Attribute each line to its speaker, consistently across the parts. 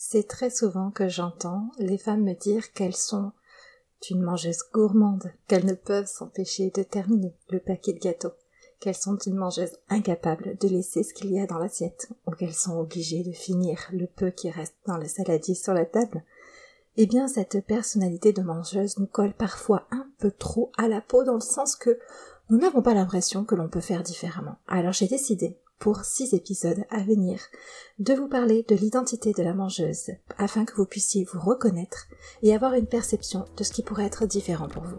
Speaker 1: C'est très souvent que j'entends les femmes me dire qu'elles sont une mangeuse gourmande, qu'elles ne peuvent s'empêcher de terminer le paquet de gâteaux, qu'elles sont une mangeuse incapable de laisser ce qu'il y a dans l'assiette, ou qu'elles sont obligées de finir le peu qui reste dans le saladier sur la table. Eh bien, cette personnalité de mangeuse nous colle parfois un peu trop à la peau dans le sens que nous n'avons pas l'impression que l'on peut faire différemment. Alors j'ai décidé, pour six épisodes à venir, de vous parler de l'identité de la mangeuse, afin que vous puissiez vous reconnaître et avoir une perception de ce qui pourrait être différent pour vous.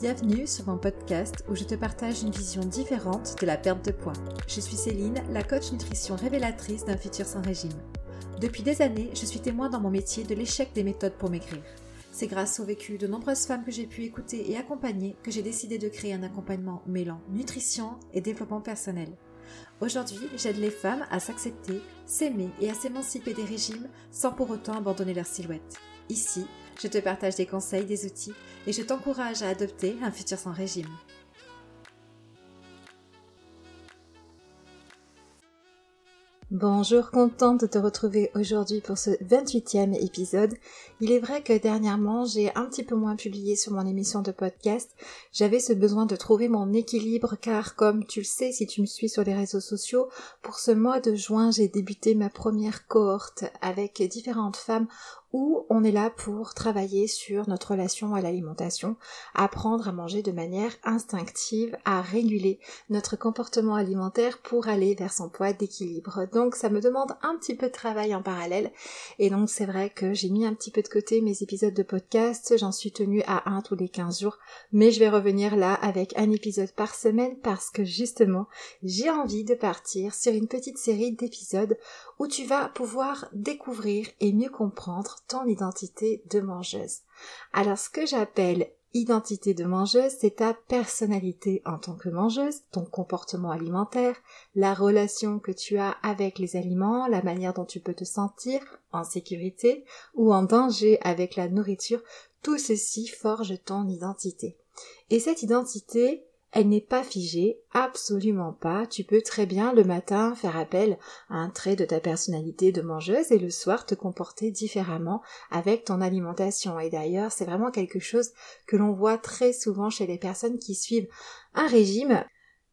Speaker 2: Bienvenue sur mon podcast où je te partage une vision différente de la perte de poids. Je suis Céline, la coach nutrition révélatrice d'un futur sans régime. Depuis des années, je suis témoin dans mon métier de l'échec des méthodes pour maigrir. C'est grâce au vécu de nombreuses femmes que j'ai pu écouter et accompagner que j'ai décidé de créer un accompagnement mêlant nutrition et développement personnel. Aujourd'hui, j'aide les femmes à s'accepter, s'aimer et à s'émanciper des régimes sans pour autant abandonner leur silhouette. Ici, je te partage des conseils, des outils et je t'encourage à adopter un futur sans régime.
Speaker 1: Bonjour, contente de te retrouver aujourd'hui pour ce 28e épisode. Il est vrai que dernièrement, j'ai un petit peu moins publié sur mon émission de podcast. J'avais ce besoin de trouver mon équilibre car comme tu le sais si tu me suis sur les réseaux sociaux, pour ce mois de juin, j'ai débuté ma première cohorte avec différentes femmes où on est là pour travailler sur notre relation à l'alimentation, apprendre à manger de manière instinctive, à réguler notre comportement alimentaire pour aller vers son poids d'équilibre. Donc ça me demande un petit peu de travail en parallèle. Et donc c'est vrai que j'ai mis un petit peu de côté mes épisodes de podcast, j'en suis tenue à un tous les 15 jours, mais je vais revenir là avec un épisode par semaine parce que justement j'ai envie de partir sur une petite série d'épisodes où tu vas pouvoir découvrir et mieux comprendre ton identité de mangeuse. Alors ce que j'appelle identité de mangeuse, c'est ta personnalité en tant que mangeuse, ton comportement alimentaire, la relation que tu as avec les aliments, la manière dont tu peux te sentir en sécurité ou en danger avec la nourriture, tout ceci forge ton identité. Et cette identité, elle n'est pas figée, absolument pas. Tu peux très bien le matin faire appel à un trait de ta personnalité de mangeuse et le soir te comporter différemment avec ton alimentation. Et d'ailleurs, c'est vraiment quelque chose que l'on voit très souvent chez les personnes qui suivent un régime.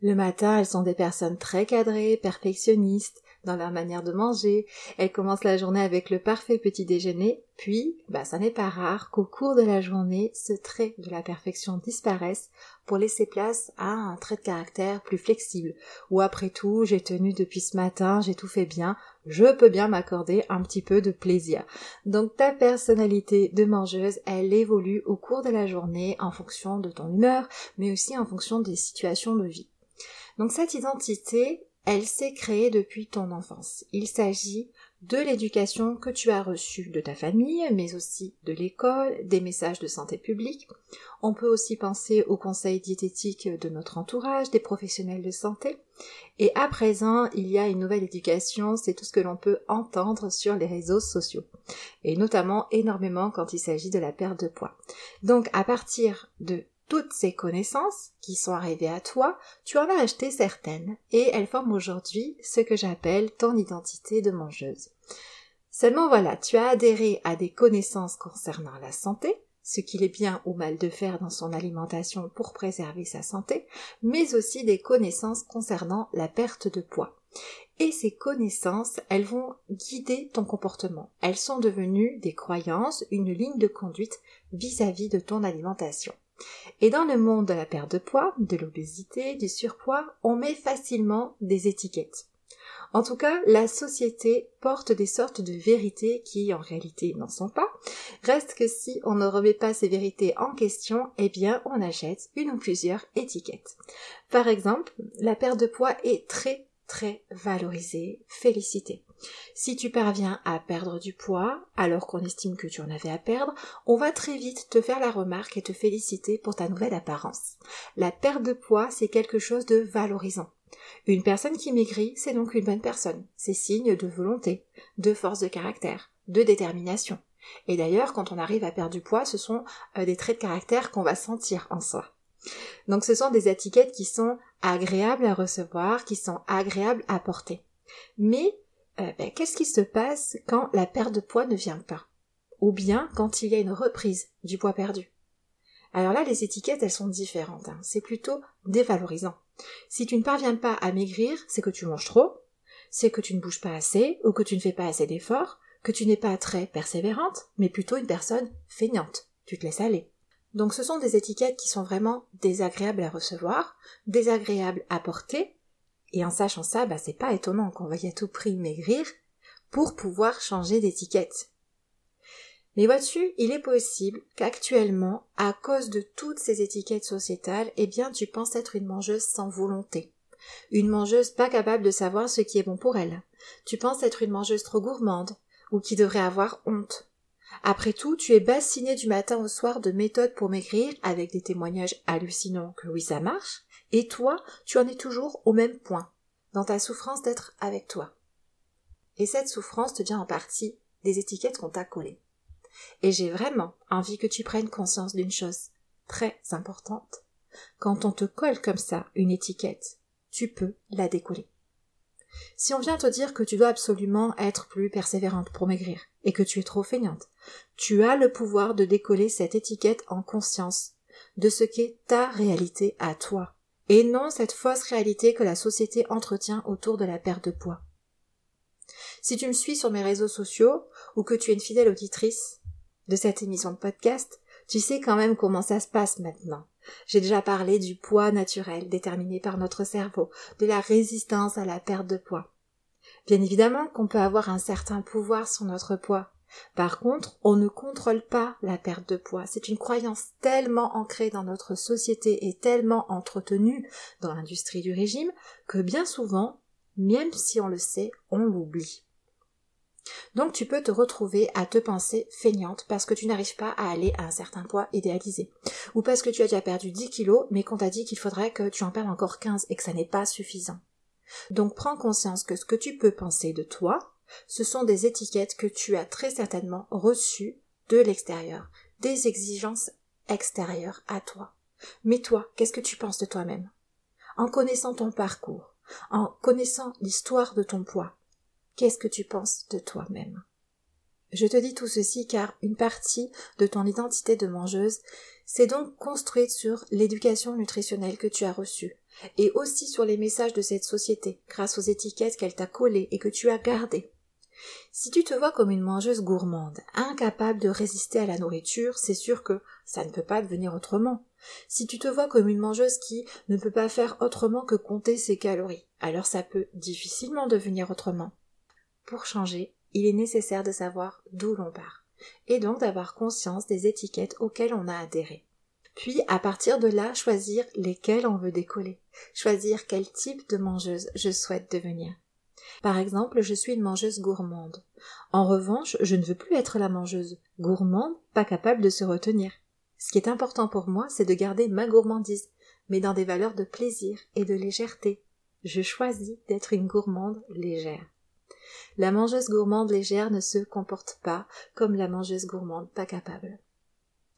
Speaker 1: Le matin, elles sont des personnes très cadrées, perfectionnistes, dans leur manière de manger, elles commencent la journée avec le parfait petit déjeuner, puis, bah, ça n'est pas rare qu'au cours de la journée, ce trait de la perfection disparaisse pour laisser place à un trait de caractère plus flexible. Ou après tout, j'ai tenu depuis ce matin, j'ai tout fait bien, je peux bien m'accorder un petit peu de plaisir. Donc ta personnalité de mangeuse, elle évolue au cours de la journée en fonction de ton humeur, mais aussi en fonction des situations de vie. Donc cette identité, elle s'est créée depuis ton enfance. Il s'agit de l'éducation que tu as reçue de ta famille, mais aussi de l'école, des messages de santé publique. On peut aussi penser aux conseils diététiques de notre entourage, des professionnels de santé. Et à présent, il y a une nouvelle éducation, c'est tout ce que l'on peut entendre sur les réseaux sociaux. Et notamment énormément quand il s'agit de la perte de poids. Donc à partir de toutes ces connaissances qui sont arrivées à toi, tu en as acheté certaines et elles forment aujourd'hui ce que j'appelle ton identité de mangeuse. Seulement voilà, tu as adhéré à des connaissances concernant la santé, ce qu'il est bien ou mal de faire dans son alimentation pour préserver sa santé, mais aussi des connaissances concernant la perte de poids. Et ces connaissances, elles vont guider ton comportement. Elles sont devenues des croyances, une ligne de conduite vis-à-vis -vis de ton alimentation. Et dans le monde de la perte de poids, de l'obésité, du surpoids, on met facilement des étiquettes. En tout cas, la société porte des sortes de vérités qui en réalité n'en sont pas. Reste que si on ne remet pas ces vérités en question, eh bien on achète une ou plusieurs étiquettes. Par exemple, la perte de poids est très très valorisée, félicitée. Si tu parviens à perdre du poids, alors qu'on estime que tu en avais à perdre, on va très vite te faire la remarque et te féliciter pour ta nouvelle apparence. La perte de poids, c'est quelque chose de valorisant. Une personne qui maigrit, c'est donc une bonne personne. C'est signe de volonté, de force de caractère, de détermination. Et d'ailleurs, quand on arrive à perdre du poids, ce sont euh, des traits de caractère qu'on va sentir en soi. Donc ce sont des étiquettes qui sont agréables à recevoir, qui sont agréables à porter. Mais euh, ben, qu'est-ce qui se passe quand la perte de poids ne vient pas? Ou bien quand il y a une reprise du poids perdu? Alors là, les étiquettes, elles sont différentes. Hein. C'est plutôt dévalorisant. Si tu ne parviens pas à maigrir, c'est que tu manges trop, c'est que tu ne bouges pas assez, ou que tu ne fais pas assez d'efforts, que tu n'es pas très persévérante, mais plutôt une personne feignante. Tu te laisses aller. Donc ce sont des étiquettes qui sont vraiment désagréables à recevoir, désagréables à porter, et en sachant ça, bah, c'est pas étonnant qu'on veuille à tout prix maigrir pour pouvoir changer d'étiquette. Mais vois-tu, il est possible qu'actuellement, à cause de toutes ces étiquettes sociétales, eh bien, tu penses être une mangeuse sans volonté. Une mangeuse pas capable de savoir ce qui est bon pour elle. Tu penses être une mangeuse trop gourmande, ou qui devrait avoir honte. Après tout, tu es bassiné du matin au soir de méthodes pour maigrir avec des témoignages hallucinants que oui ça marche, et toi, tu en es toujours au même point, dans ta souffrance d'être avec toi. Et cette souffrance te vient en partie des étiquettes qu'on t'a collées. Et j'ai vraiment envie que tu prennes conscience d'une chose très importante. Quand on te colle comme ça une étiquette, tu peux la décoller. Si on vient te dire que tu dois absolument être plus persévérante pour maigrir, et que tu es trop feignante, tu as le pouvoir de décoller cette étiquette en conscience de ce qu'est ta réalité à toi, et non cette fausse réalité que la société entretient autour de la perte de poids. Si tu me suis sur mes réseaux sociaux, ou que tu es une fidèle auditrice de cette émission de podcast, tu sais quand même comment ça se passe maintenant. J'ai déjà parlé du poids naturel déterminé par notre cerveau, de la résistance à la perte de poids. Bien évidemment qu'on peut avoir un certain pouvoir sur notre poids. Par contre, on ne contrôle pas la perte de poids. C'est une croyance tellement ancrée dans notre société et tellement entretenue dans l'industrie du régime que bien souvent, même si on le sait, on l'oublie. Donc tu peux te retrouver à te penser feignante parce que tu n'arrives pas à aller à un certain poids idéalisé. Ou parce que tu as déjà perdu 10 kilos mais qu'on t'a dit qu'il faudrait que tu en perdes encore 15 et que ça n'est pas suffisant. Donc prends conscience que ce que tu peux penser de toi, ce sont des étiquettes que tu as très certainement reçues de l'extérieur, des exigences extérieures à toi. Mais toi, qu'est-ce que tu penses de toi-même? En connaissant ton parcours, en connaissant l'histoire de ton poids, Qu'est-ce que tu penses de toi-même? Je te dis tout ceci car une partie de ton identité de mangeuse s'est donc construite sur l'éducation nutritionnelle que tu as reçue, et aussi sur les messages de cette société, grâce aux étiquettes qu'elle t'a collées et que tu as gardées. Si tu te vois comme une mangeuse gourmande, incapable de résister à la nourriture, c'est sûr que ça ne peut pas devenir autrement. Si tu te vois comme une mangeuse qui ne peut pas faire autrement que compter ses calories, alors ça peut difficilement devenir autrement. Pour changer, il est nécessaire de savoir d'où l'on part, et donc d'avoir conscience des étiquettes auxquelles on a adhéré. Puis, à partir de là, choisir lesquelles on veut décoller, choisir quel type de mangeuse je souhaite devenir. Par exemple, je suis une mangeuse gourmande. En revanche, je ne veux plus être la mangeuse gourmande, pas capable de se retenir. Ce qui est important pour moi, c'est de garder ma gourmandise, mais dans des valeurs de plaisir et de légèreté. Je choisis d'être une gourmande légère. La mangeuse gourmande légère ne se comporte pas comme la mangeuse gourmande pas capable.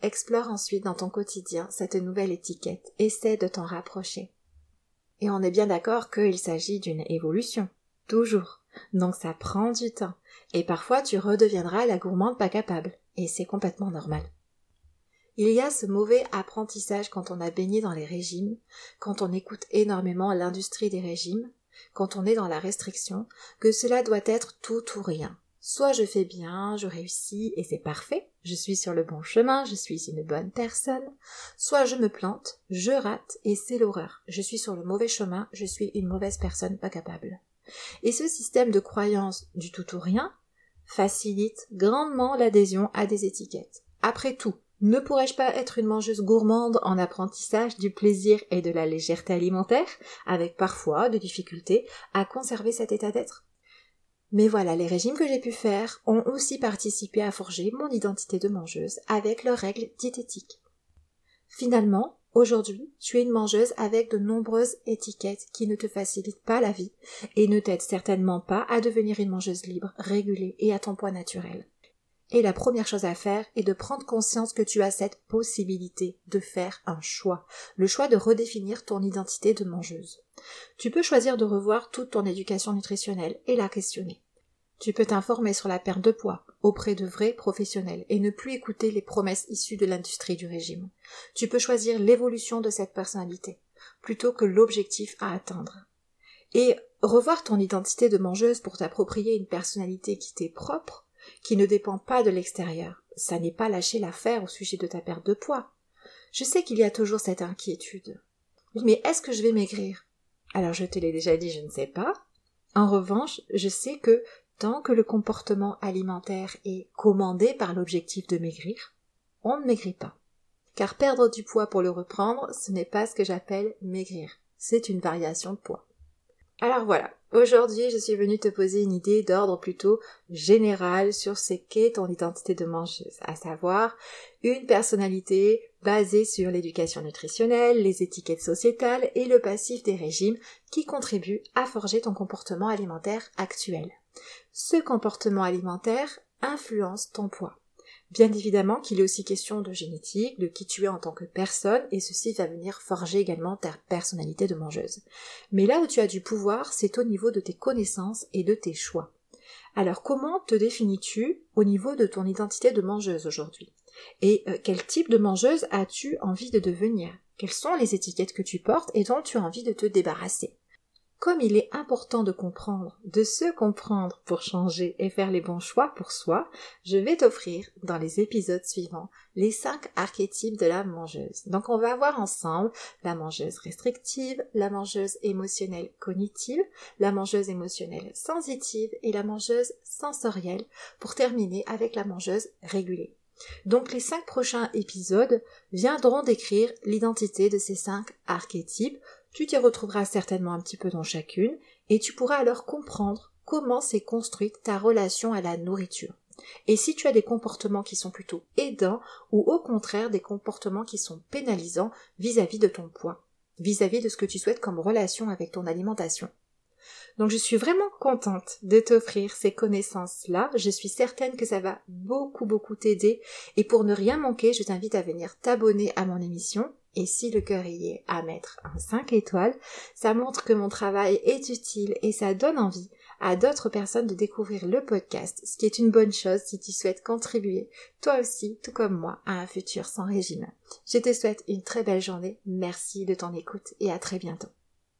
Speaker 1: Explore ensuite dans ton quotidien cette nouvelle étiquette, essaie de t'en rapprocher. Et on est bien d'accord qu'il s'agit d'une évolution, toujours. Donc ça prend du temps. Et parfois tu redeviendras la gourmande pas capable. Et c'est complètement normal. Il y a ce mauvais apprentissage quand on a baigné dans les régimes, quand on écoute énormément l'industrie des régimes, quand on est dans la restriction, que cela doit être tout ou rien. Soit je fais bien, je réussis et c'est parfait, je suis sur le bon chemin, je suis une bonne personne, soit je me plante, je rate et c'est l'horreur, je suis sur le mauvais chemin, je suis une mauvaise personne pas capable. Et ce système de croyance du tout ou rien facilite grandement l'adhésion à des étiquettes. Après tout, ne pourrais-je pas être une mangeuse gourmande en apprentissage du plaisir et de la légèreté alimentaire, avec parfois des difficultés à conserver cet état d'être? Mais voilà, les régimes que j'ai pu faire ont aussi participé à forger mon identité de mangeuse avec leurs règles diététiques. Finalement, aujourd'hui, tu es une mangeuse avec de nombreuses étiquettes qui ne te facilitent pas la vie et ne t'aident certainement pas à devenir une mangeuse libre, régulée et à ton poids naturel. Et la première chose à faire est de prendre conscience que tu as cette possibilité de faire un choix, le choix de redéfinir ton identité de mangeuse. Tu peux choisir de revoir toute ton éducation nutritionnelle et la questionner. Tu peux t'informer sur la perte de poids auprès de vrais professionnels et ne plus écouter les promesses issues de l'industrie du régime. Tu peux choisir l'évolution de cette personnalité plutôt que l'objectif à atteindre. Et revoir ton identité de mangeuse pour t'approprier une personnalité qui t'est propre, qui ne dépend pas de l'extérieur, ça n'est pas lâcher l'affaire au sujet de ta perte de poids. Je sais qu'il y a toujours cette inquiétude. Mais est-ce que je vais maigrir? Alors je te l'ai déjà dit, je ne sais pas. En revanche, je sais que que le comportement alimentaire est commandé par l'objectif de maigrir, on ne maigrit pas. Car perdre du poids pour le reprendre, ce n'est pas ce que j'appelle maigrir. C'est une variation de poids. Alors voilà, aujourd'hui je suis venue te poser une idée d'ordre plutôt général sur ce qu'est ton identité de mangeuse, à savoir une personnalité basée sur l'éducation nutritionnelle, les étiquettes sociétales et le passif des régimes qui contribuent à forger ton comportement alimentaire actuel. Ce comportement alimentaire influence ton poids. Bien évidemment qu'il est aussi question de génétique, de qui tu es en tant que personne, et ceci va venir forger également ta personnalité de mangeuse. Mais là où tu as du pouvoir, c'est au niveau de tes connaissances et de tes choix. Alors comment te définis-tu au niveau de ton identité de mangeuse aujourd'hui? Et euh, quel type de mangeuse as-tu envie de devenir? Quelles sont les étiquettes que tu portes et dont tu as envie de te débarrasser? Comme il est important de comprendre, de se comprendre pour changer et faire les bons choix pour soi, je vais t'offrir dans les épisodes suivants les cinq archétypes de la mangeuse. Donc on va voir ensemble la mangeuse restrictive, la mangeuse émotionnelle cognitive, la mangeuse émotionnelle sensitive et la mangeuse sensorielle pour terminer avec la mangeuse régulée. Donc les cinq prochains épisodes viendront décrire l'identité de ces cinq archétypes tu t'y retrouveras certainement un petit peu dans chacune, et tu pourras alors comprendre comment s'est construite ta relation à la nourriture. Et si tu as des comportements qui sont plutôt aidants ou au contraire des comportements qui sont pénalisants vis-à-vis de ton poids, vis-à-vis -vis de ce que tu souhaites comme relation avec ton alimentation. Donc je suis vraiment contente de t'offrir ces connaissances-là. Je suis certaine que ça va beaucoup beaucoup t'aider. Et pour ne rien manquer, je t'invite à venir t'abonner à mon émission et si le cœur y est à mettre un 5 étoiles, ça montre que mon travail est utile et ça donne envie à d'autres personnes de découvrir le podcast, ce qui est une bonne chose si tu souhaites contribuer, toi aussi, tout comme moi, à un futur sans régime. Je te souhaite une très belle journée, merci de ton écoute et à très bientôt.